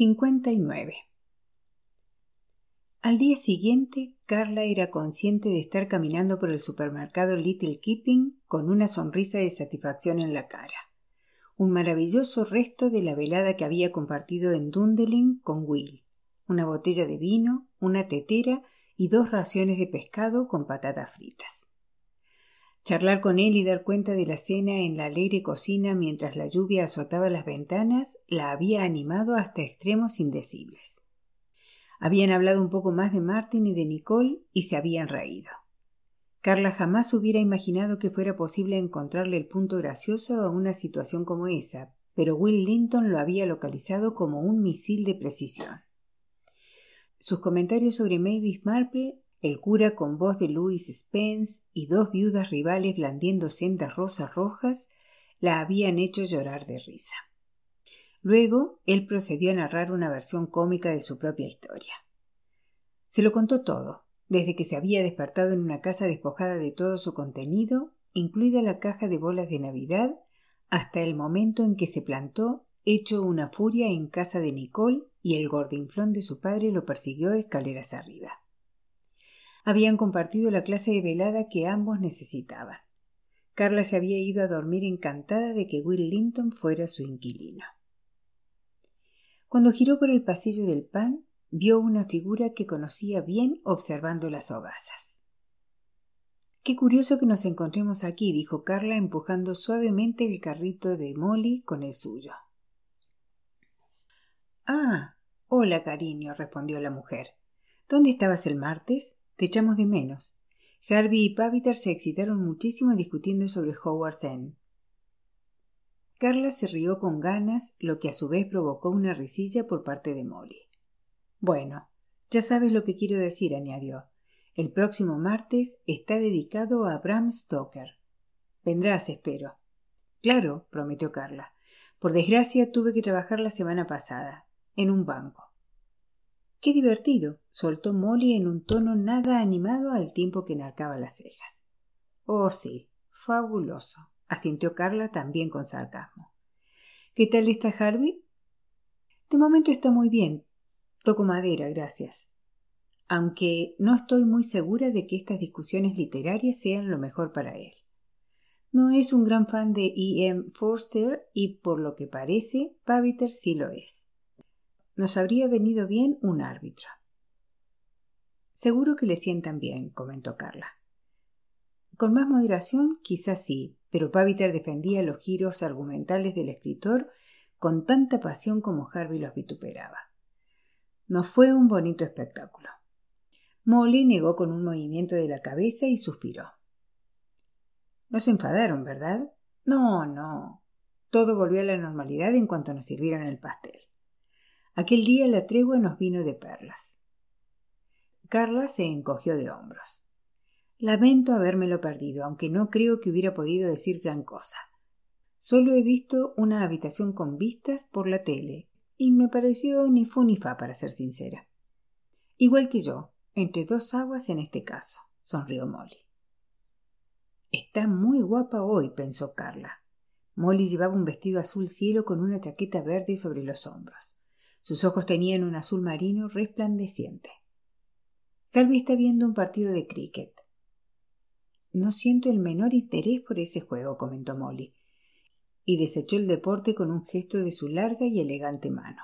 59. Al día siguiente, Carla era consciente de estar caminando por el supermercado Little Keeping con una sonrisa de satisfacción en la cara. Un maravilloso resto de la velada que había compartido en Dundelin con Will. Una botella de vino, una tetera y dos raciones de pescado con patatas fritas. Charlar con él y dar cuenta de la cena en la alegre cocina mientras la lluvia azotaba las ventanas la había animado hasta extremos indecibles. Habían hablado un poco más de Martin y de Nicole y se habían reído. Carla jamás hubiera imaginado que fuera posible encontrarle el punto gracioso a una situación como esa, pero Will Linton lo había localizado como un misil de precisión. Sus comentarios sobre Mavis Marple el cura con voz de Louis Spence y dos viudas rivales blandiendo sendas rosas rojas la habían hecho llorar de risa. Luego él procedió a narrar una versión cómica de su propia historia. Se lo contó todo, desde que se había despertado en una casa despojada de todo su contenido, incluida la caja de bolas de Navidad, hasta el momento en que se plantó, hecho una furia en casa de Nicole, y el gordinflón de su padre lo persiguió escaleras arriba. Habían compartido la clase de velada que ambos necesitaban. Carla se había ido a dormir encantada de que Will Linton fuera su inquilino. Cuando giró por el pasillo del pan, vio una figura que conocía bien observando las hogazas. Qué curioso que nos encontremos aquí, dijo Carla empujando suavemente el carrito de Molly con el suyo. Ah, hola, cariño, respondió la mujer. ¿Dónde estabas el martes? Te echamos de menos. Harvey y Paviter se excitaron muchísimo discutiendo sobre Howard's End. Carla se rió con ganas, lo que a su vez provocó una risilla por parte de Molly. Bueno, ya sabes lo que quiero decir, añadió. El próximo martes está dedicado a Bram Stoker. Vendrás, espero. Claro, prometió Carla. Por desgracia tuve que trabajar la semana pasada, en un banco. Qué divertido, soltó Molly en un tono nada animado al tiempo que enarcaba las cejas. Oh, sí, fabuloso, asintió Carla también con sarcasmo. ¿Qué tal está Harvey? De momento está muy bien. Toco madera, gracias. Aunque no estoy muy segura de que estas discusiones literarias sean lo mejor para él. No es un gran fan de E. M. Forster y por lo que parece, Paviter sí lo es. Nos habría venido bien un árbitro. Seguro que le sientan bien, comentó Carla. Con más moderación, quizás sí, pero Paviter defendía los giros argumentales del escritor con tanta pasión como Harvey los vituperaba. No fue un bonito espectáculo. Molly negó con un movimiento de la cabeza y suspiró. No se enfadaron, ¿verdad? No, no. Todo volvió a la normalidad en cuanto nos sirvieron el pastel. Aquel día la tregua nos vino de perlas. Carla se encogió de hombros. Lamento habérmelo perdido, aunque no creo que hubiera podido decir gran cosa. Solo he visto una habitación con vistas por la tele, y me pareció ni fu ni fa, para ser sincera. Igual que yo, entre dos aguas en este caso, sonrió Molly. Está muy guapa hoy, pensó Carla. Molly llevaba un vestido azul cielo con una chaqueta verde sobre los hombros. Sus ojos tenían un azul marino resplandeciente. Harvey está viendo un partido de cricket. No siento el menor interés por ese juego, comentó Molly, y desechó el deporte con un gesto de su larga y elegante mano.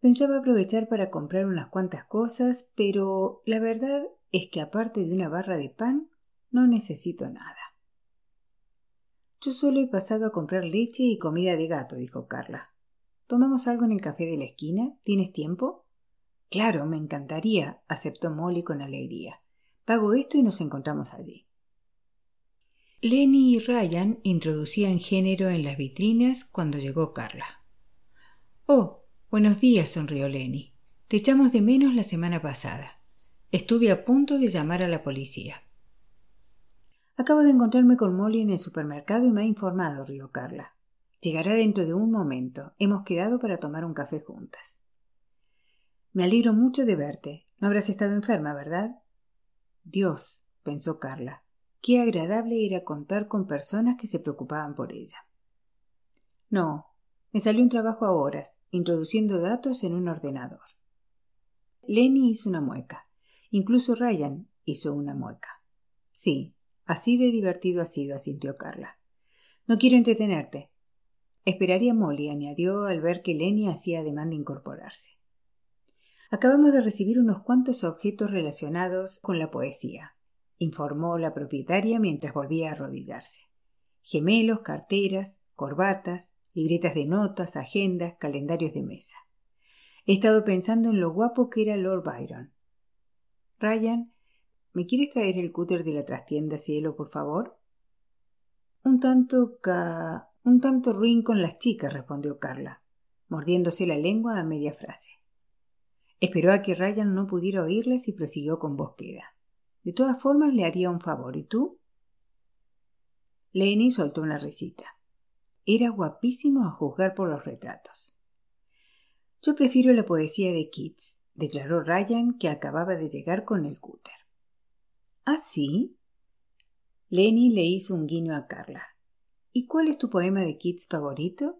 Pensaba aprovechar para comprar unas cuantas cosas, pero la verdad es que aparte de una barra de pan, no necesito nada. Yo solo he pasado a comprar leche y comida de gato, dijo Carla. ¿Tomamos algo en el café de la esquina? ¿Tienes tiempo? Claro, me encantaría, aceptó Molly con alegría. Pago esto y nos encontramos allí. Lenny y Ryan introducían género en las vitrinas cuando llegó Carla. Oh, buenos días, sonrió Lenny. Te echamos de menos la semana pasada. Estuve a punto de llamar a la policía. Acabo de encontrarme con Molly en el supermercado y me ha informado, rió Carla. Llegará dentro de un momento. Hemos quedado para tomar un café juntas. Me alegro mucho de verte. No habrás estado enferma, ¿verdad? Dios, pensó Carla, qué agradable era contar con personas que se preocupaban por ella. No, Me salió un trabajo a horas, introduciendo datos en un ordenador. Lenny hizo una mueca. Incluso Ryan hizo una mueca. Sí, así de divertido ha sido, asintió Carla. No quiero entretenerte. Esperaría Molly, añadió al ver que Lenny hacía ademán de incorporarse. Acabamos de recibir unos cuantos objetos relacionados con la poesía, informó la propietaria mientras volvía a arrodillarse. Gemelos, carteras, corbatas, libretas de notas, agendas, calendarios de mesa. He estado pensando en lo guapo que era Lord Byron. Ryan, ¿me quieres traer el cúter de la trastienda cielo, por favor? Un tanto ca. un tanto ruin con las chicas, respondió Carla, mordiéndose la lengua a media frase. Esperó a que Ryan no pudiera oírles y prosiguió con voz queda. De todas formas le haría un favor. ¿Y tú? Lenny soltó una risita. Era guapísimo a juzgar por los retratos. Yo prefiero la poesía de Keats, declaró Ryan, que acababa de llegar con el cúter. ¿Ah, sí? Lenny le hizo un guiño a Carla. ¿Y cuál es tu poema de Keats favorito?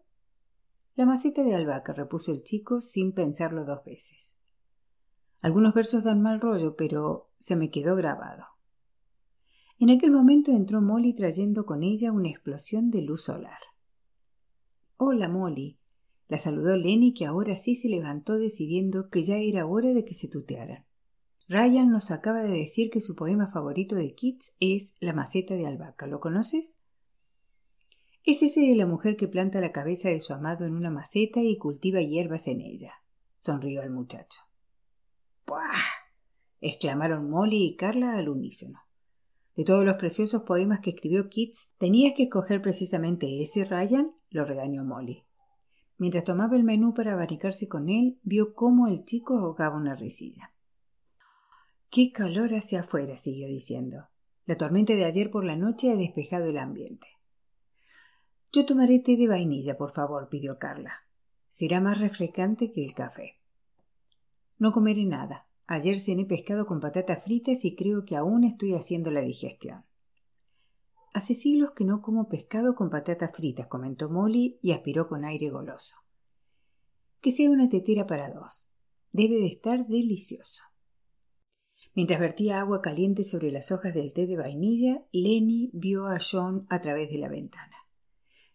La maceta de albahaca, repuso el chico sin pensarlo dos veces. Algunos versos dan mal rollo, pero se me quedó grabado. En aquel momento entró Molly trayendo con ella una explosión de luz solar. Hola, Molly. La saludó Lenny, que ahora sí se levantó decidiendo que ya era hora de que se tutearan. Ryan nos acaba de decir que su poema favorito de Keats es La maceta de albahaca. ¿Lo conoces? Es ese de la mujer que planta la cabeza de su amado en una maceta y cultiva hierbas en ella, sonrió el muchacho. ¡Buah! exclamaron Molly y Carla al unísono. De todos los preciosos poemas que escribió Keats, ¿tenías que escoger precisamente ese, Ryan? lo regañó Molly. Mientras tomaba el menú para abanicarse con él, vio cómo el chico ahogaba una risilla. Qué calor hace afuera, siguió diciendo. La tormenta de ayer por la noche ha despejado el ambiente. Yo tomaré té de vainilla, por favor, pidió Carla. Será más refrescante que el café. No comeré nada. Ayer cené pescado con patatas fritas y creo que aún estoy haciendo la digestión. Hace siglos que no como pescado con patatas fritas, comentó Molly y aspiró con aire goloso. Que sea una tetera para dos. Debe de estar delicioso. Mientras vertía agua caliente sobre las hojas del té de vainilla, Lenny vio a John a través de la ventana.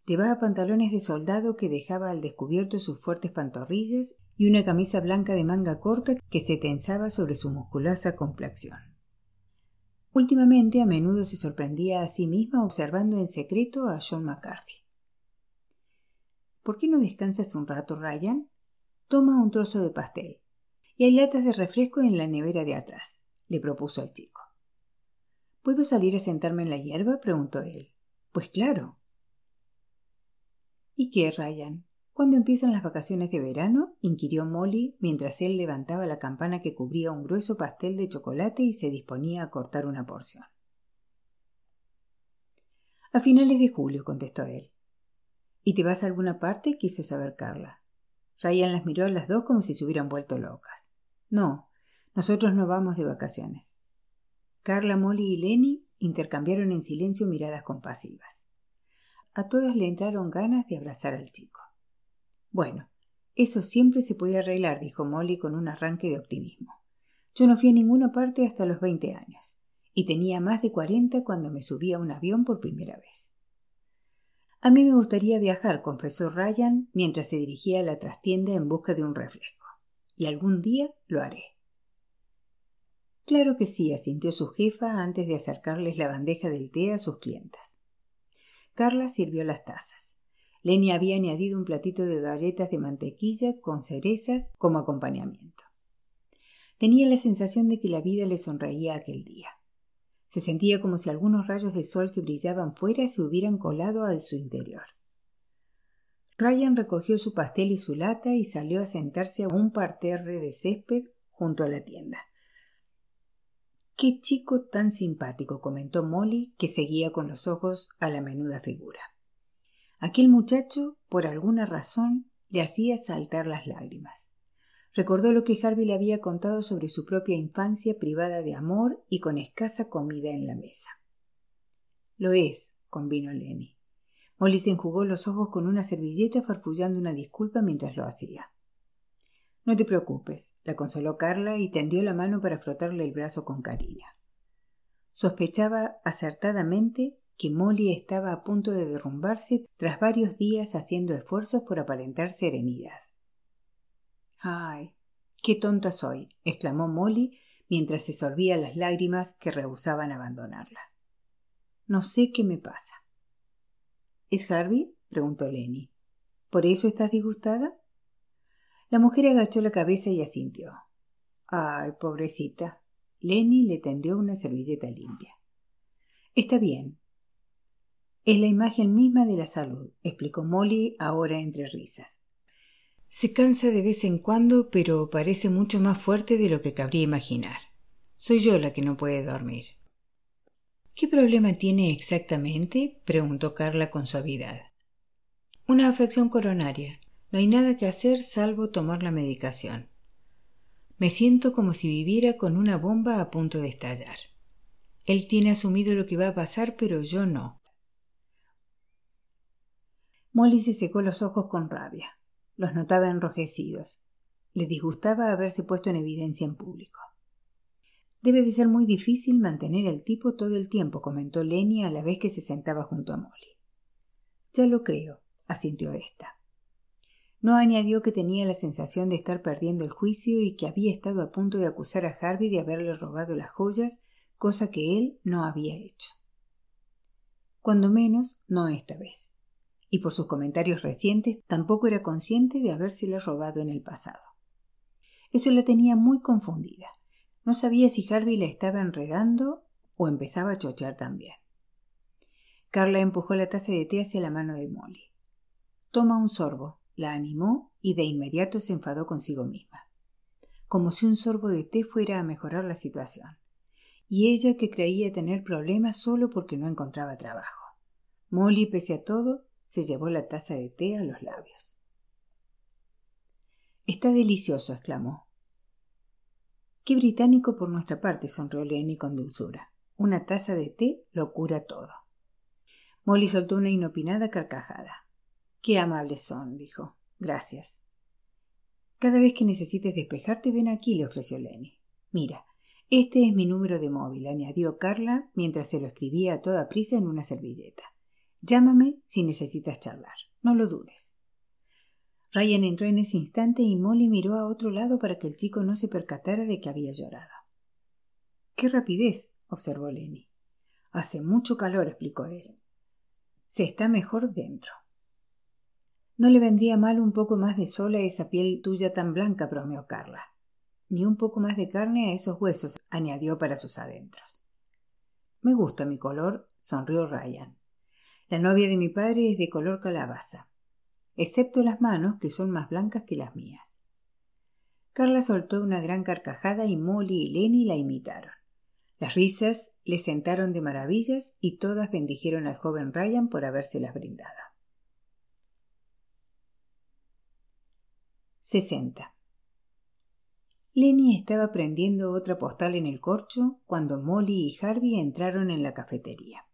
Llevaba pantalones de soldado que dejaba al descubierto sus fuertes pantorrillas y una camisa blanca de manga corta que se tensaba sobre su musculosa complexión. Últimamente a menudo se sorprendía a sí misma observando en secreto a John McCarthy. ¿Por qué no descansas un rato, Ryan? Toma un trozo de pastel. Y hay latas de refresco en la nevera de atrás, le propuso al chico. ¿Puedo salir a sentarme en la hierba? preguntó él. Pues claro. ¿Y qué, Ryan? ¿Cuándo empiezan las vacaciones de verano? inquirió Molly mientras él levantaba la campana que cubría un grueso pastel de chocolate y se disponía a cortar una porción. A finales de julio, contestó él. ¿Y te vas a alguna parte? quiso saber Carla. Ryan las miró a las dos como si se hubieran vuelto locas. No, nosotros no vamos de vacaciones. Carla, Molly y Lenny intercambiaron en silencio miradas compasivas. A todas le entraron ganas de abrazar al chico. Bueno, eso siempre se puede arreglar, dijo Molly con un arranque de optimismo. Yo no fui a ninguna parte hasta los veinte años, y tenía más de cuarenta cuando me subí a un avión por primera vez. A mí me gustaría viajar, confesó Ryan mientras se dirigía a la trastienda en busca de un refresco. Y algún día lo haré. Claro que sí, asintió su jefa antes de acercarles la bandeja del té a sus clientas. Carla sirvió las tazas. Lenny había añadido un platito de galletas de mantequilla con cerezas como acompañamiento. Tenía la sensación de que la vida le sonreía aquel día. Se sentía como si algunos rayos de sol que brillaban fuera se hubieran colado a su interior. Ryan recogió su pastel y su lata y salió a sentarse a un parterre de césped junto a la tienda. Qué chico tan simpático, comentó Molly, que seguía con los ojos a la menuda figura. Aquel muchacho, por alguna razón, le hacía saltar las lágrimas. Recordó lo que Harvey le había contado sobre su propia infancia privada de amor y con escasa comida en la mesa. Lo es, convino Lenny. Molly se enjugó los ojos con una servilleta farfullando una disculpa mientras lo hacía. No te preocupes, la consoló Carla y tendió la mano para frotarle el brazo con cariño. Sospechaba acertadamente que Molly estaba a punto de derrumbarse tras varios días haciendo esfuerzos por aparentar serenidad. Ay, qué tonta soy, exclamó Molly mientras se sorbía las lágrimas que rehusaban abandonarla. No sé qué me pasa. ¿Es Harvey? preguntó Lenny. ¿Por eso estás disgustada? La mujer agachó la cabeza y asintió. Ay, pobrecita. Lenny le tendió una servilleta limpia. Está bien. Es la imagen misma de la salud, explicó Molly ahora entre risas. Se cansa de vez en cuando, pero parece mucho más fuerte de lo que cabría imaginar. Soy yo la que no puede dormir. ¿Qué problema tiene exactamente? preguntó Carla con suavidad. Una afección coronaria. No hay nada que hacer salvo tomar la medicación. Me siento como si viviera con una bomba a punto de estallar. Él tiene asumido lo que va a pasar, pero yo no. Molly se secó los ojos con rabia. Los notaba enrojecidos. Le disgustaba haberse puesto en evidencia en público. Debe de ser muy difícil mantener el tipo todo el tiempo, comentó Lenny a la vez que se sentaba junto a Molly. Ya lo creo, asintió ésta. No añadió que tenía la sensación de estar perdiendo el juicio y que había estado a punto de acusar a Harvey de haberle robado las joyas, cosa que él no había hecho. Cuando menos, no esta vez. Y por sus comentarios recientes, tampoco era consciente de habérsela robado en el pasado. Eso la tenía muy confundida. No sabía si Harvey la estaba enredando o empezaba a chochar también. Carla empujó la taza de té hacia la mano de Molly. Toma un sorbo, la animó y de inmediato se enfadó consigo misma. Como si un sorbo de té fuera a mejorar la situación. Y ella que creía tener problemas solo porque no encontraba trabajo. Molly, pese a todo, se llevó la taza de té a los labios. Está delicioso, exclamó. Qué británico por nuestra parte, sonrió Lenny con dulzura. Una taza de té lo cura todo. Molly soltó una inopinada carcajada. Qué amables son, dijo. Gracias. Cada vez que necesites despejarte, ven aquí, le ofreció Lenny. Mira, este es mi número de móvil, añadió Carla mientras se lo escribía a toda prisa en una servilleta. Llámame si necesitas charlar. No lo dudes. Ryan entró en ese instante y Molly miró a otro lado para que el chico no se percatara de que había llorado. Qué rapidez, observó Lenny. Hace mucho calor, explicó él. Se está mejor dentro. No le vendría mal un poco más de sol a esa piel tuya tan blanca, bromeó Carla. Ni un poco más de carne a esos huesos, añadió para sus adentros. Me gusta mi color, sonrió Ryan. La novia de mi padre es de color calabaza excepto las manos, que son más blancas que las mías. Carla soltó una gran carcajada y Molly y Lenny la imitaron. Las risas le sentaron de maravillas y todas bendijeron al joven Ryan por habérselas brindado. 60. Lenny estaba prendiendo otra postal en el corcho cuando Molly y Harvey entraron en la cafetería.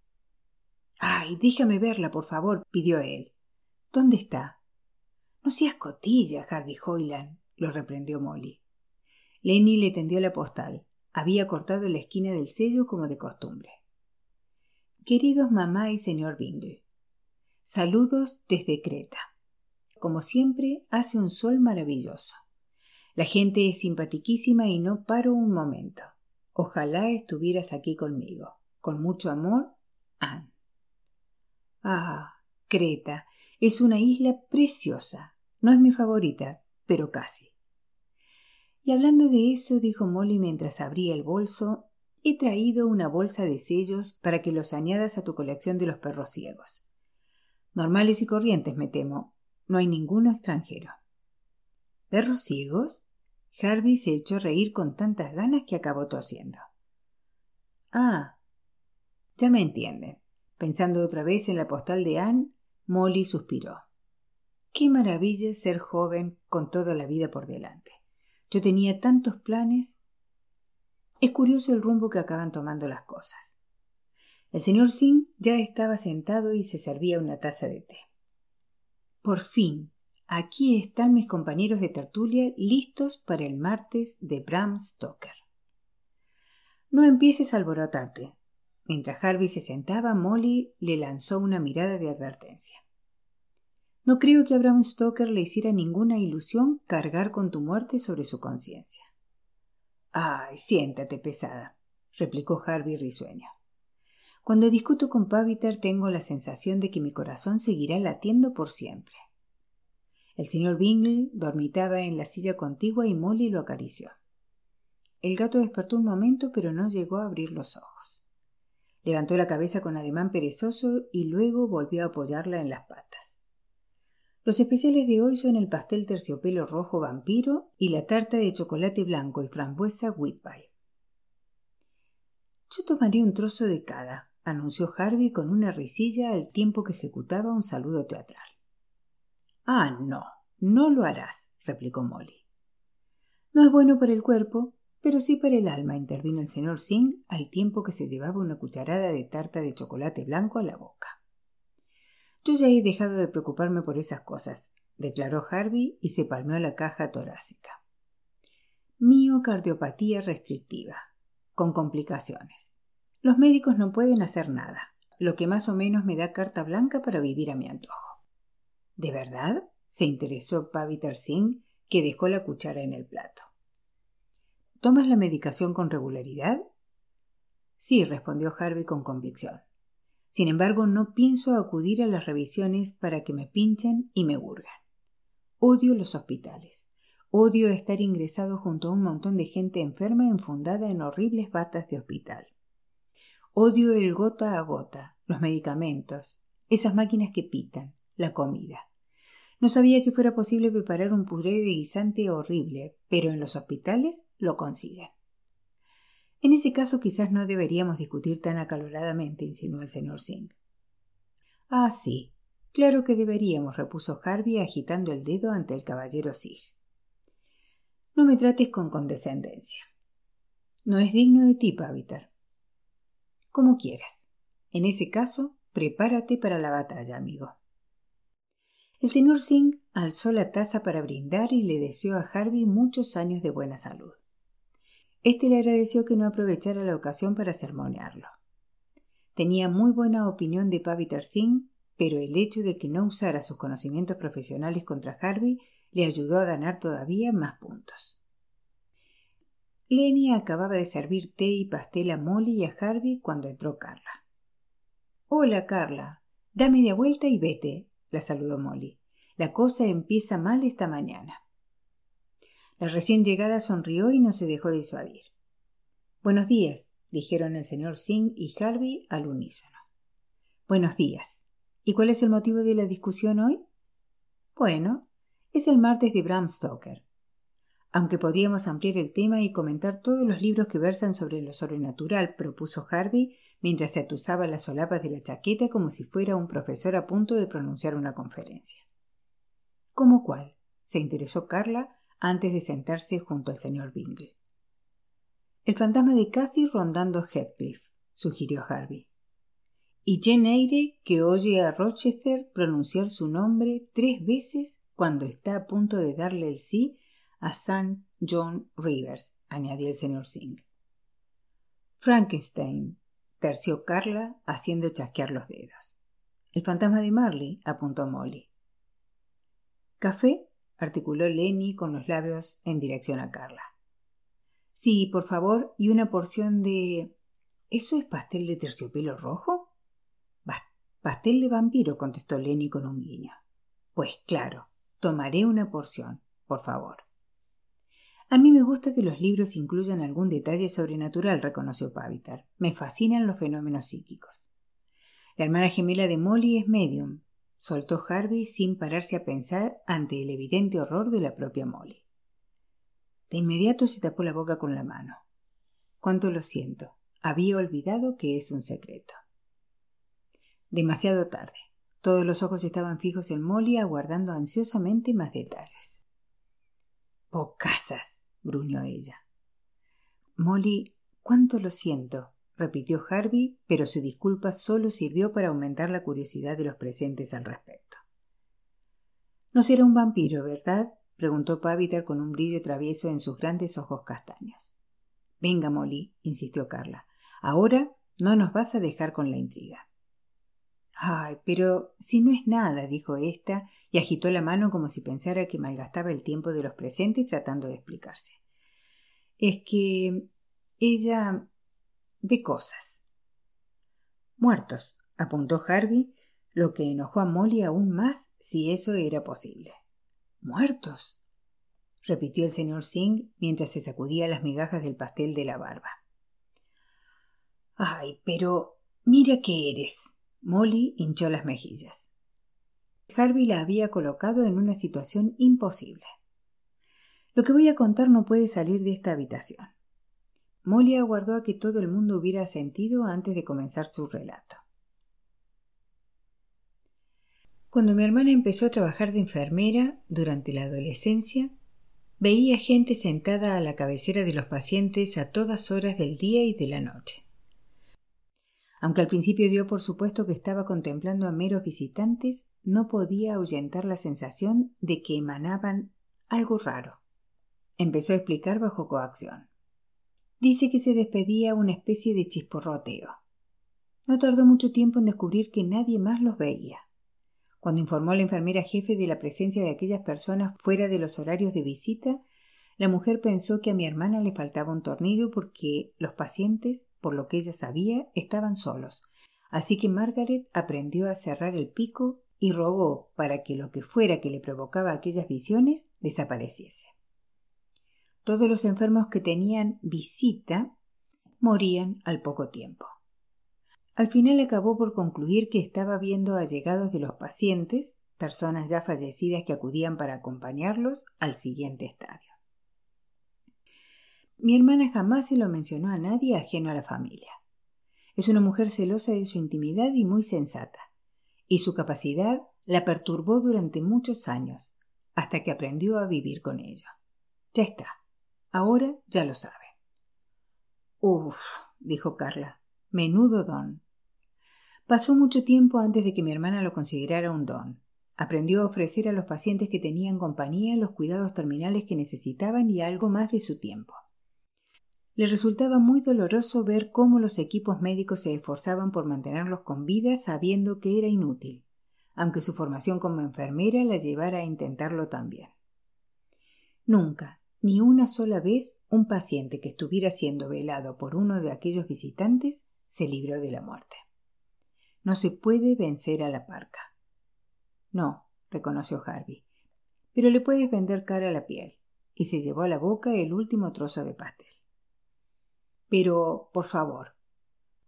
Ay, déjame verla, por favor, pidió él. ¿Dónde está? No seas cotilla, Harvey Hoyland, lo reprendió Molly. Lenny le tendió la postal. Había cortado la esquina del sello como de costumbre. Queridos mamá y señor Bingle, saludos desde Creta. Como siempre, hace un sol maravilloso. La gente es simpatiquísima y no paro un momento. Ojalá estuvieras aquí conmigo. Con mucho amor, Anne. Ah, Creta, es una isla preciosa. No es mi favorita, pero casi. Y hablando de eso, dijo Molly mientras abría el bolso, he traído una bolsa de sellos para que los añadas a tu colección de los perros ciegos. Normales y corrientes, me temo. No hay ninguno extranjero. ¿Perros ciegos? Harvey se echó a reír con tantas ganas que acabó tosiendo. Ah, ya me entienden. Pensando otra vez en la postal de Anne, Molly suspiró. Qué maravilla ser joven con toda la vida por delante. Yo tenía tantos planes. Es curioso el rumbo que acaban tomando las cosas. El señor Singh ya estaba sentado y se servía una taza de té. Por fin, aquí están mis compañeros de tertulia listos para el martes de Bram Stoker. No empieces a alborotarte. Mientras Harvey se sentaba, Molly le lanzó una mirada de advertencia. No creo que a Bram Stoker le hiciera ninguna ilusión cargar con tu muerte sobre su conciencia. Ay, siéntate pesada, replicó Harvey risueño. Cuando discuto con Paviter tengo la sensación de que mi corazón seguirá latiendo por siempre. El señor Bingley dormitaba en la silla contigua y Molly lo acarició. El gato despertó un momento, pero no llegó a abrir los ojos. Levantó la cabeza con ademán perezoso y luego volvió a apoyarla en las patas. Los especiales de hoy son el pastel terciopelo rojo vampiro y la tarta de chocolate blanco y frambuesa Whitby. Yo tomaré un trozo de cada, anunció Harvey con una risilla al tiempo que ejecutaba un saludo teatral. Ah, no, no lo harás, replicó Molly. No es bueno para el cuerpo, pero sí para el alma, intervino el señor Singh al tiempo que se llevaba una cucharada de tarta de chocolate blanco a la boca. Yo ya he dejado de preocuparme por esas cosas, declaró Harvey y se palmeó la caja torácica. Miocardiopatía restrictiva, con complicaciones. Los médicos no pueden hacer nada, lo que más o menos me da carta blanca para vivir a mi antojo. ¿De verdad? se interesó Paviter Singh, que dejó la cuchara en el plato. ¿Tomas la medicación con regularidad? Sí, respondió Harvey con convicción. Sin embargo, no pienso acudir a las revisiones para que me pinchen y me hurgan. Odio los hospitales. Odio estar ingresado junto a un montón de gente enferma enfundada en horribles batas de hospital. Odio el gota a gota, los medicamentos, esas máquinas que pitan, la comida. No sabía que fuera posible preparar un puré de guisante horrible, pero en los hospitales lo consiguen. En ese caso quizás no deberíamos discutir tan acaloradamente, insinuó el señor Singh. Ah, sí. Claro que deberíamos, repuso Harvey agitando el dedo ante el caballero Sig. No me trates con condescendencia. No es digno de ti, Pavitar. Como quieras. En ese caso, prepárate para la batalla, amigo. El señor Singh alzó la taza para brindar y le deseó a Harvey muchos años de buena salud. Este le agradeció que no aprovechara la ocasión para sermonearlo. Tenía muy buena opinión de Paviter Singh, pero el hecho de que no usara sus conocimientos profesionales contra Harvey le ayudó a ganar todavía más puntos. Lenny acababa de servir té y pastel a Molly y a Harvey cuando entró Carla. Hola, Carla. Da media vuelta y vete, la saludó Molly. La cosa empieza mal esta mañana. La recién llegada sonrió y no se dejó disuadir. Buenos días, dijeron el señor Singh y Harvey al unísono. Buenos días. ¿Y cuál es el motivo de la discusión hoy? Bueno, es el martes de Bram Stoker. Aunque podríamos ampliar el tema y comentar todos los libros que versan sobre lo sobrenatural, propuso Harvey mientras se atusaba las solapas de la chaqueta como si fuera un profesor a punto de pronunciar una conferencia. ¿Cómo cuál? se interesó Carla antes de sentarse junto al señor Bingley. El fantasma de Cathy rondando Heathcliff, sugirió Harvey. Y Jane Eyre que oye a Rochester pronunciar su nombre tres veces cuando está a punto de darle el sí a St. John Rivers, añadió el señor Singh. Frankenstein, terció Carla, haciendo chasquear los dedos. El fantasma de Marley, apuntó Molly. ¿Café? articuló Lenny con los labios en dirección a Carla. Sí, por favor, y una porción de. ¿Eso es pastel de terciopelo rojo? pastel de vampiro, contestó Lenny con un guiño. Pues claro, tomaré una porción, por favor. A mí me gusta que los libros incluyan algún detalle sobrenatural, reconoció Pavitar. Me fascinan los fenómenos psíquicos. La hermana gemela de Molly es medium, soltó Harvey sin pararse a pensar ante el evidente horror de la propia Molly. De inmediato se tapó la boca con la mano. Cuánto lo siento. Había olvidado que es un secreto. Demasiado tarde. Todos los ojos estaban fijos en Molly, aguardando ansiosamente más detalles. Pocasas, gruñó ella. Molly, cuánto lo siento, repitió Harvey, pero su disculpa solo sirvió para aumentar la curiosidad de los presentes al respecto. No será un vampiro, ¿verdad? preguntó Paviter con un brillo travieso en sus grandes ojos castaños. Venga, Molly, insistió Carla. Ahora no nos vas a dejar con la intriga. Ay, pero si no es nada, dijo ésta, y agitó la mano como si pensara que malgastaba el tiempo de los presentes tratando de explicarse. Es que ella ve cosas. Muertos, apuntó Harvey, lo que enojó a Molly aún más si eso era posible. Muertos, repitió el señor Singh mientras se sacudía las migajas del pastel de la barba. Ay, pero mira qué eres. Molly hinchó las mejillas. Harvey la había colocado en una situación imposible. Lo que voy a contar no puede salir de esta habitación. Molly aguardó a que todo el mundo hubiera sentido antes de comenzar su relato. Cuando mi hermana empezó a trabajar de enfermera durante la adolescencia, veía gente sentada a la cabecera de los pacientes a todas horas del día y de la noche. Aunque al principio dio por supuesto que estaba contemplando a meros visitantes, no podía ahuyentar la sensación de que emanaban algo raro. Empezó a explicar bajo coacción. Dice que se despedía una especie de chisporroteo. No tardó mucho tiempo en descubrir que nadie más los veía. Cuando informó a la enfermera jefe de la presencia de aquellas personas fuera de los horarios de visita, la mujer pensó que a mi hermana le faltaba un tornillo porque los pacientes, por lo que ella sabía, estaban solos. Así que Margaret aprendió a cerrar el pico y rogó para que lo que fuera que le provocaba aquellas visiones desapareciese. Todos los enfermos que tenían visita morían al poco tiempo. Al final acabó por concluir que estaba viendo allegados de los pacientes, personas ya fallecidas que acudían para acompañarlos al siguiente estadio. Mi hermana jamás se lo mencionó a nadie ajeno a la familia. Es una mujer celosa de su intimidad y muy sensata, y su capacidad la perturbó durante muchos años, hasta que aprendió a vivir con ello. Ya está. Ahora ya lo sabe. Uf, dijo Carla. Menudo don. Pasó mucho tiempo antes de que mi hermana lo considerara un don. Aprendió a ofrecer a los pacientes que tenían compañía los cuidados terminales que necesitaban y algo más de su tiempo. Le resultaba muy doloroso ver cómo los equipos médicos se esforzaban por mantenerlos con vida sabiendo que era inútil, aunque su formación como enfermera la llevara a intentarlo también. Nunca, ni una sola vez, un paciente que estuviera siendo velado por uno de aquellos visitantes se libró de la muerte. No se puede vencer a la parca. No, reconoció Harvey, pero le puedes vender cara a la piel, y se llevó a la boca el último trozo de pastel. Pero, por favor,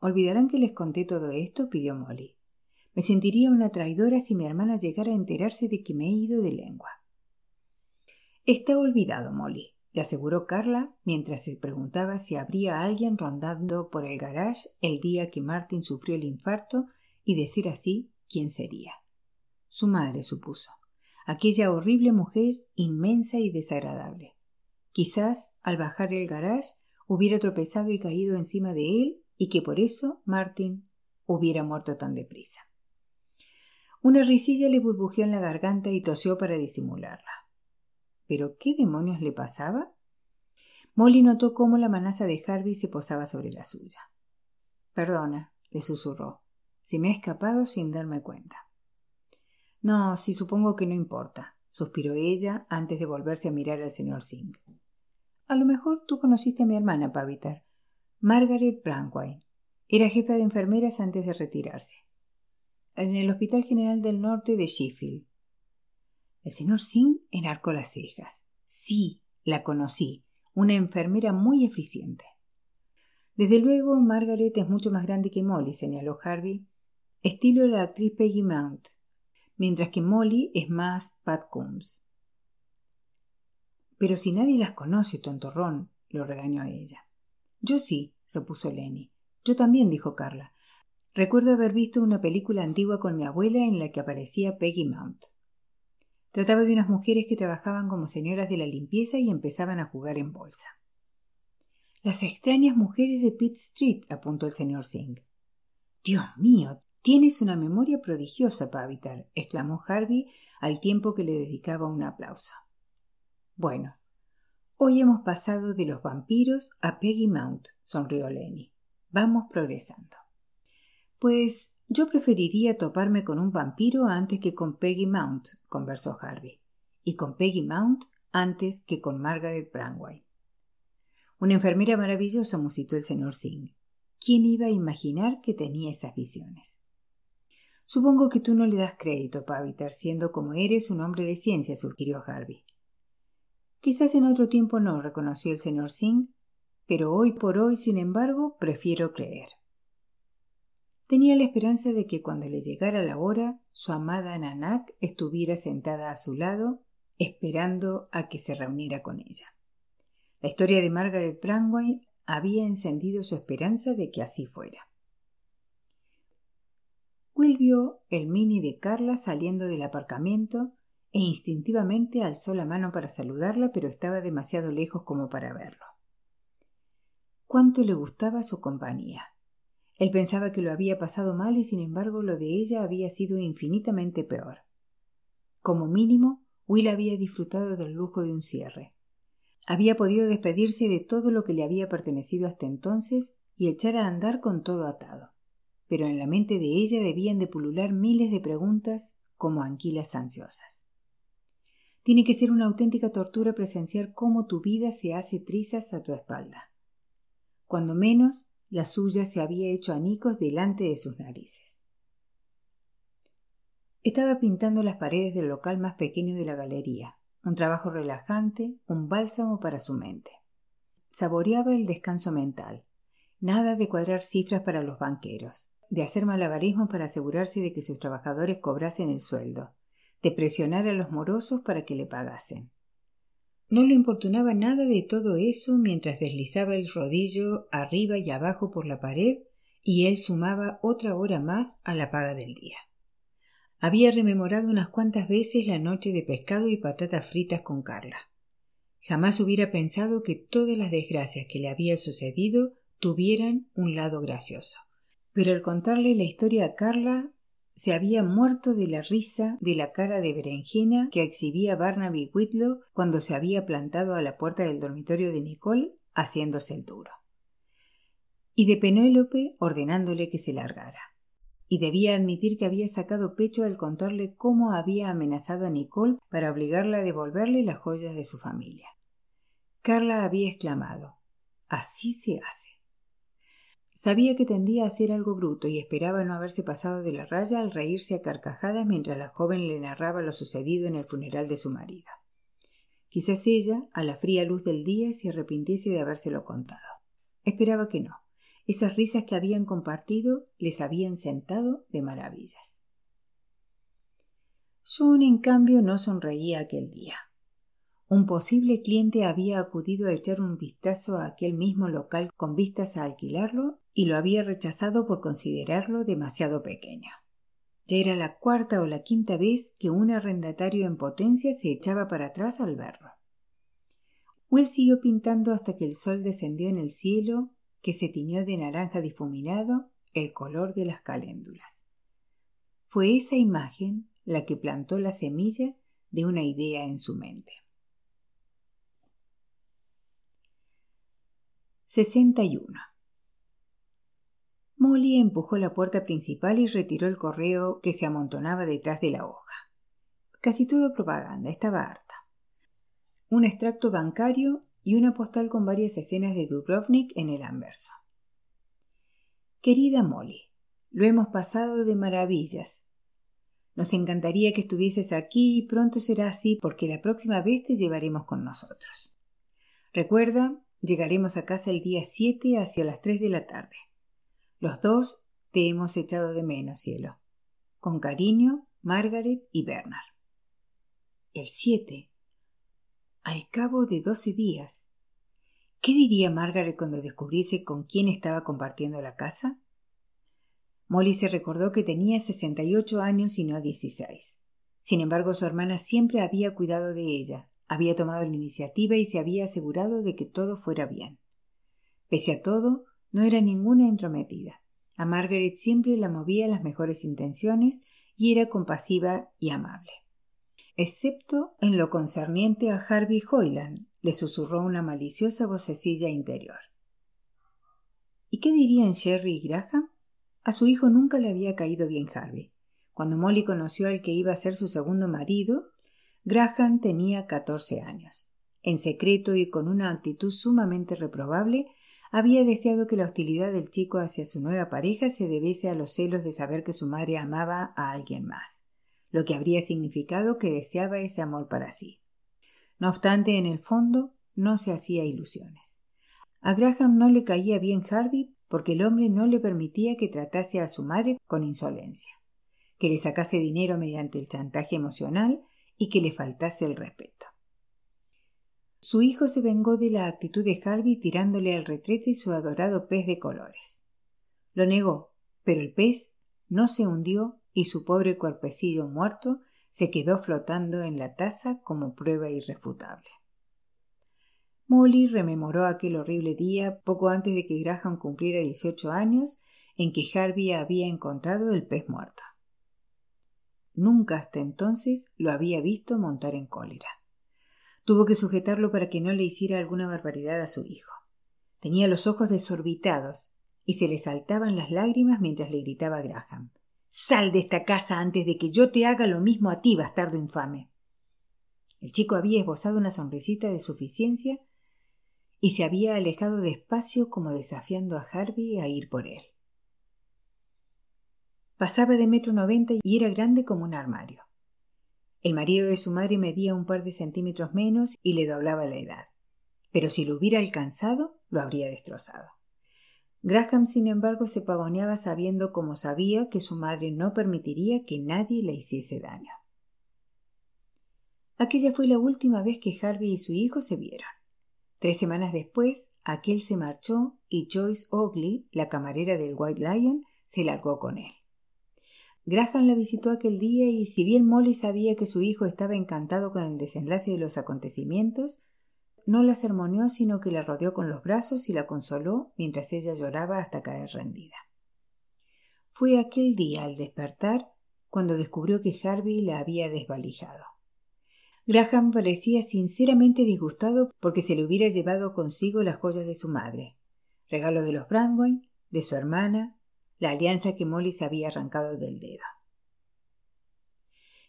¿olvidarán que les conté todo esto? pidió Molly. Me sentiría una traidora si mi hermana llegara a enterarse de que me he ido de lengua. Está olvidado, Molly, le aseguró Carla mientras se preguntaba si habría alguien rondando por el garage el día que Martin sufrió el infarto y decir así quién sería. Su madre supuso, aquella horrible mujer inmensa y desagradable. Quizás al bajar el garage hubiera tropezado y caído encima de él y que por eso Martin hubiera muerto tan deprisa. Una risilla le burbujeó en la garganta y tosió para disimularla. ¿Pero qué demonios le pasaba? Molly notó cómo la manaza de Harvey se posaba sobre la suya. Perdona, le susurró, si me he escapado sin darme cuenta. No, si supongo que no importa, suspiró ella antes de volverse a mirar al señor Singh. A lo mejor tú conociste a mi hermana, Paviter. Margaret Brandwine. Era jefa de enfermeras antes de retirarse. En el Hospital General del Norte de Sheffield. El señor Singh enarcó las cejas. Sí, la conocí. Una enfermera muy eficiente. Desde luego, Margaret es mucho más grande que Molly, señaló Harvey. Estilo la actriz Peggy Mount, mientras que Molly es más Pat Coombs. Pero si nadie las conoce, tontorrón, lo regañó ella. Yo sí, repuso Lenny. Yo también, dijo Carla. Recuerdo haber visto una película antigua con mi abuela en la que aparecía Peggy Mount. Trataba de unas mujeres que trabajaban como señoras de la limpieza y empezaban a jugar en bolsa. Las extrañas mujeres de Pitt Street, apuntó el señor Singh. Dios mío, tienes una memoria prodigiosa, Pavitar, exclamó Harvey al tiempo que le dedicaba un aplauso. Bueno, hoy hemos pasado de los vampiros a Peggy Mount, sonrió Lenny. Vamos progresando. Pues yo preferiría toparme con un vampiro antes que con Peggy Mount, conversó Harvey, y con Peggy Mount antes que con Margaret Brangway. Una enfermera maravillosa, musitó el señor Singh. ¿Quién iba a imaginar que tenía esas visiones? Supongo que tú no le das crédito, Paviter, siendo como eres un hombre de ciencia, sugirió Harvey. Quizás en otro tiempo no, reconoció el señor Singh, pero hoy por hoy, sin embargo, prefiero creer. Tenía la esperanza de que cuando le llegara la hora, su amada Nanak estuviera sentada a su lado, esperando a que se reuniera con ella. La historia de Margaret Brangway había encendido su esperanza de que así fuera. Will vio el mini de Carla saliendo del aparcamiento e instintivamente alzó la mano para saludarla, pero estaba demasiado lejos como para verlo. Cuánto le gustaba su compañía. Él pensaba que lo había pasado mal y sin embargo lo de ella había sido infinitamente peor. Como mínimo, Will había disfrutado del lujo de un cierre. Había podido despedirse de todo lo que le había pertenecido hasta entonces y echar a andar con todo atado. Pero en la mente de ella debían de pulular miles de preguntas como anquilas ansiosas. Tiene que ser una auténtica tortura presenciar cómo tu vida se hace trizas a tu espalda. Cuando menos, la suya se había hecho anicos delante de sus narices. Estaba pintando las paredes del local más pequeño de la galería, un trabajo relajante, un bálsamo para su mente. Saboreaba el descanso mental. Nada de cuadrar cifras para los banqueros, de hacer malabarismos para asegurarse de que sus trabajadores cobrasen el sueldo, de presionar a los morosos para que le pagasen. No le importunaba nada de todo eso mientras deslizaba el rodillo arriba y abajo por la pared y él sumaba otra hora más a la paga del día. Había rememorado unas cuantas veces la noche de pescado y patatas fritas con Carla. Jamás hubiera pensado que todas las desgracias que le había sucedido tuvieran un lado gracioso. Pero al contarle la historia a Carla, se había muerto de la risa de la cara de berenjena que exhibía Barnaby Whitlow cuando se había plantado a la puerta del dormitorio de Nicole haciéndose el duro. Y de Penélope ordenándole que se largara y debía admitir que había sacado pecho al contarle cómo había amenazado a Nicole para obligarla a devolverle las joyas de su familia. Carla había exclamado Así se hace. Sabía que tendía a ser algo bruto y esperaba no haberse pasado de la raya al reírse a carcajadas mientras la joven le narraba lo sucedido en el funeral de su marido. Quizás ella, a la fría luz del día, se arrepintiese de habérselo contado. Esperaba que no. Esas risas que habían compartido les habían sentado de maravillas. John, en cambio, no sonreía aquel día. Un posible cliente había acudido a echar un vistazo a aquel mismo local con vistas a alquilarlo y lo había rechazado por considerarlo demasiado pequeño. Ya era la cuarta o la quinta vez que un arrendatario en potencia se echaba para atrás al verlo. Will siguió pintando hasta que el sol descendió en el cielo que se tiñó de naranja difuminado el color de las caléndulas. Fue esa imagen la que plantó la semilla de una idea en su mente. 61. Molly empujó la puerta principal y retiró el correo que se amontonaba detrás de la hoja. Casi todo propaganda, estaba harta. Un extracto bancario y una postal con varias escenas de Dubrovnik en el anverso. Querida Molly, lo hemos pasado de maravillas. Nos encantaría que estuvieses aquí y pronto será así porque la próxima vez te llevaremos con nosotros. Recuerda, llegaremos a casa el día 7 hacia las 3 de la tarde. Los dos te hemos echado de menos, cielo. Con cariño, Margaret y Bernard. El 7 al cabo de doce días. ¿Qué diría Margaret cuando descubriese con quién estaba compartiendo la casa? Molly se recordó que tenía sesenta y ocho años y no dieciséis. Sin embargo, su hermana siempre había cuidado de ella, había tomado la iniciativa y se había asegurado de que todo fuera bien. Pese a todo, no era ninguna entrometida. A Margaret siempre la movía las mejores intenciones y era compasiva y amable. Excepto en lo concerniente a Harvey Hoyland, le susurró una maliciosa vocecilla interior. ¿Y qué dirían Sherry y Graham? A su hijo nunca le había caído bien Harvey. Cuando Molly conoció al que iba a ser su segundo marido, Graham tenía catorce años. En secreto y con una actitud sumamente reprobable, había deseado que la hostilidad del chico hacia su nueva pareja se debiese a los celos de saber que su madre amaba a alguien más, lo que habría significado que deseaba ese amor para sí. No obstante, en el fondo, no se hacía ilusiones. A Graham no le caía bien Harvey porque el hombre no le permitía que tratase a su madre con insolencia, que le sacase dinero mediante el chantaje emocional y que le faltase el respeto. Su hijo se vengó de la actitud de Harvey tirándole al retrete su adorado pez de colores. Lo negó, pero el pez no se hundió y su pobre cuerpecillo muerto se quedó flotando en la taza como prueba irrefutable. Molly rememoró aquel horrible día poco antes de que Graham cumpliera dieciocho años en que Harvey había encontrado el pez muerto. Nunca hasta entonces lo había visto montar en cólera. Tuvo que sujetarlo para que no le hiciera alguna barbaridad a su hijo. Tenía los ojos desorbitados y se le saltaban las lágrimas mientras le gritaba a Graham. Sal de esta casa antes de que yo te haga lo mismo a ti, bastardo infame. El chico había esbozado una sonrisita de suficiencia y se había alejado despacio como desafiando a Harvey a ir por él. Pasaba de metro noventa y era grande como un armario. El marido de su madre medía un par de centímetros menos y le doblaba la edad. Pero si lo hubiera alcanzado, lo habría destrozado. Graham, sin embargo, se pavoneaba sabiendo como sabía que su madre no permitiría que nadie le hiciese daño. Aquella fue la última vez que Harvey y su hijo se vieron. Tres semanas después, aquel se marchó y Joyce Ogley, la camarera del White Lion, se largó con él. Graham la visitó aquel día y si bien Molly sabía que su hijo estaba encantado con el desenlace de los acontecimientos, no la sermoneó sino que la rodeó con los brazos y la consoló mientras ella lloraba hasta caer rendida. Fue aquel día al despertar cuando descubrió que Harvey la había desvalijado. Graham parecía sinceramente disgustado porque se le hubiera llevado consigo las joyas de su madre, regalo de los Brandwine, de su hermana la alianza que Molly se había arrancado del dedo.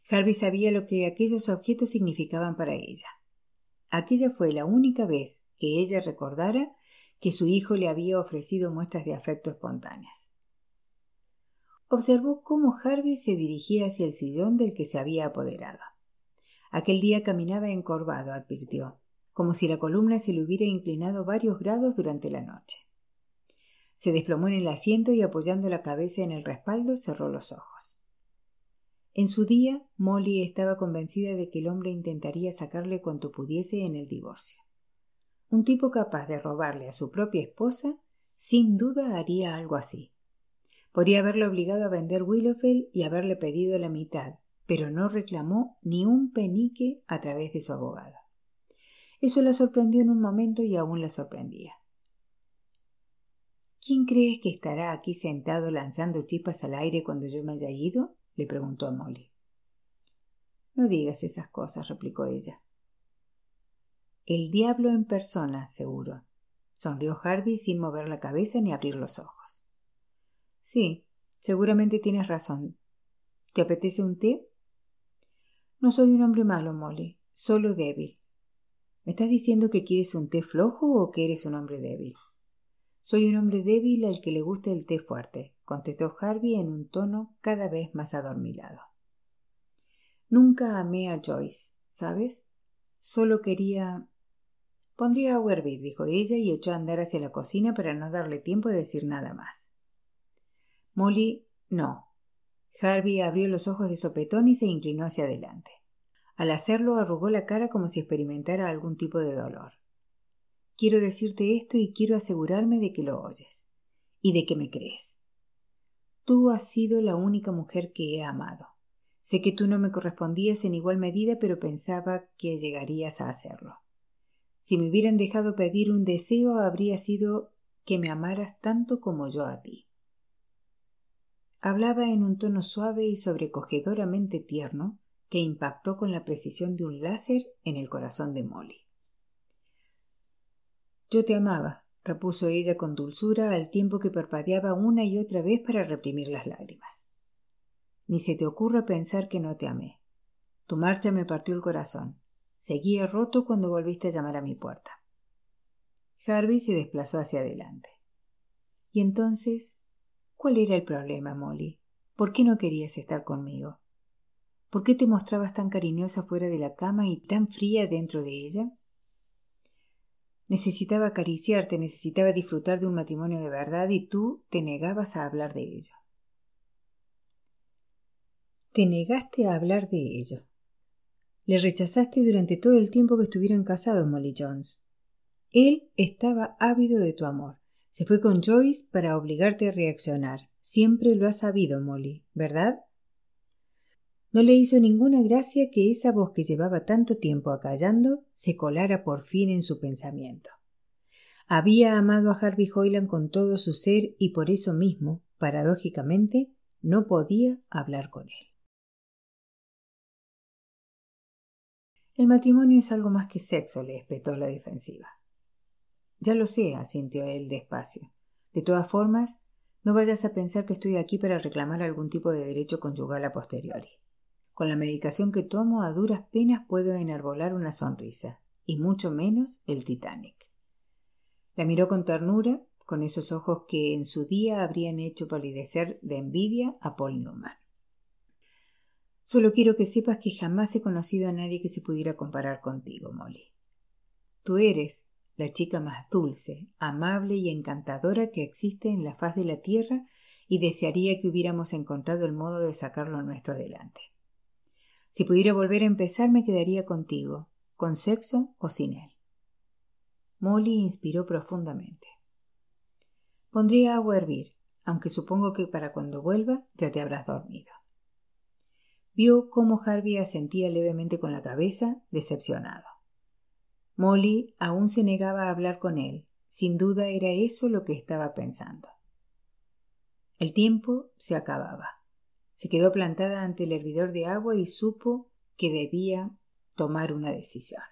Harvey sabía lo que aquellos objetos significaban para ella. Aquella fue la única vez que ella recordara que su hijo le había ofrecido muestras de afecto espontáneas. Observó cómo Harvey se dirigía hacia el sillón del que se había apoderado. Aquel día caminaba encorvado, advirtió, como si la columna se le hubiera inclinado varios grados durante la noche. Se desplomó en el asiento y apoyando la cabeza en el respaldo cerró los ojos. En su día, Molly estaba convencida de que el hombre intentaría sacarle cuanto pudiese en el divorcio. Un tipo capaz de robarle a su propia esposa, sin duda haría algo así. Podría haberle obligado a vender Willowfell y haberle pedido la mitad, pero no reclamó ni un penique a través de su abogado. Eso la sorprendió en un momento y aún la sorprendía. ¿Quién crees que estará aquí sentado lanzando chispas al aire cuando yo me haya ido? le preguntó a Molly. No digas esas cosas, replicó ella. El diablo en persona, seguro. Sonrió Harvey sin mover la cabeza ni abrir los ojos. Sí, seguramente tienes razón. ¿Te apetece un té? No soy un hombre malo, Molly, solo débil. ¿Me estás diciendo que quieres un té flojo o que eres un hombre débil? Soy un hombre débil al que le gusta el té fuerte, contestó Harvey en un tono cada vez más adormilado. Nunca amé a Joyce, ¿sabes? Solo quería. Pondría a hervir, dijo ella y echó a andar hacia la cocina para no darle tiempo de decir nada más. Molly, no. Harvey abrió los ojos de sopetón y se inclinó hacia adelante. Al hacerlo arrugó la cara como si experimentara algún tipo de dolor. Quiero decirte esto y quiero asegurarme de que lo oyes y de que me crees. Tú has sido la única mujer que he amado. Sé que tú no me correspondías en igual medida, pero pensaba que llegarías a hacerlo. Si me hubieran dejado pedir un deseo, habría sido que me amaras tanto como yo a ti. Hablaba en un tono suave y sobrecogedoramente tierno que impactó con la precisión de un láser en el corazón de Molly. Yo te amaba, repuso ella con dulzura al tiempo que parpadeaba una y otra vez para reprimir las lágrimas. Ni se te ocurra pensar que no te amé. Tu marcha me partió el corazón. Seguía roto cuando volviste a llamar a mi puerta. Harvey se desplazó hacia adelante. Y entonces, ¿cuál era el problema, Molly? ¿Por qué no querías estar conmigo? ¿Por qué te mostrabas tan cariñosa fuera de la cama y tan fría dentro de ella? Necesitaba acariciarte, necesitaba disfrutar de un matrimonio de verdad y tú te negabas a hablar de ello. Te negaste a hablar de ello. Le rechazaste durante todo el tiempo que estuvieron casados, Molly Jones. Él estaba ávido de tu amor. Se fue con Joyce para obligarte a reaccionar. Siempre lo has sabido, Molly, ¿verdad? No le hizo ninguna gracia que esa voz que llevaba tanto tiempo acallando se colara por fin en su pensamiento. Había amado a Harvey Hoyland con todo su ser y por eso mismo, paradójicamente, no podía hablar con él. El matrimonio es algo más que sexo, le espetó la defensiva. Ya lo sé, asintió él despacio. De todas formas, no vayas a pensar que estoy aquí para reclamar algún tipo de derecho conyugal a posteriori. Con la medicación que tomo a duras penas puedo enarbolar una sonrisa, y mucho menos el Titanic. La miró con ternura, con esos ojos que en su día habrían hecho palidecer de envidia a Paul Newman. Solo quiero que sepas que jamás he conocido a nadie que se pudiera comparar contigo, Molly. Tú eres la chica más dulce, amable y encantadora que existe en la faz de la tierra y desearía que hubiéramos encontrado el modo de sacarlo nuestro adelante. Si pudiera volver a empezar me quedaría contigo, con sexo o sin él. Molly inspiró profundamente. Pondría agua a hervir, aunque supongo que para cuando vuelva ya te habrás dormido. Vio cómo Harvey asentía levemente con la cabeza, decepcionado. Molly aún se negaba a hablar con él. Sin duda era eso lo que estaba pensando. El tiempo se acababa. Se quedó plantada ante el hervidor de agua y supo que debía tomar una decisión.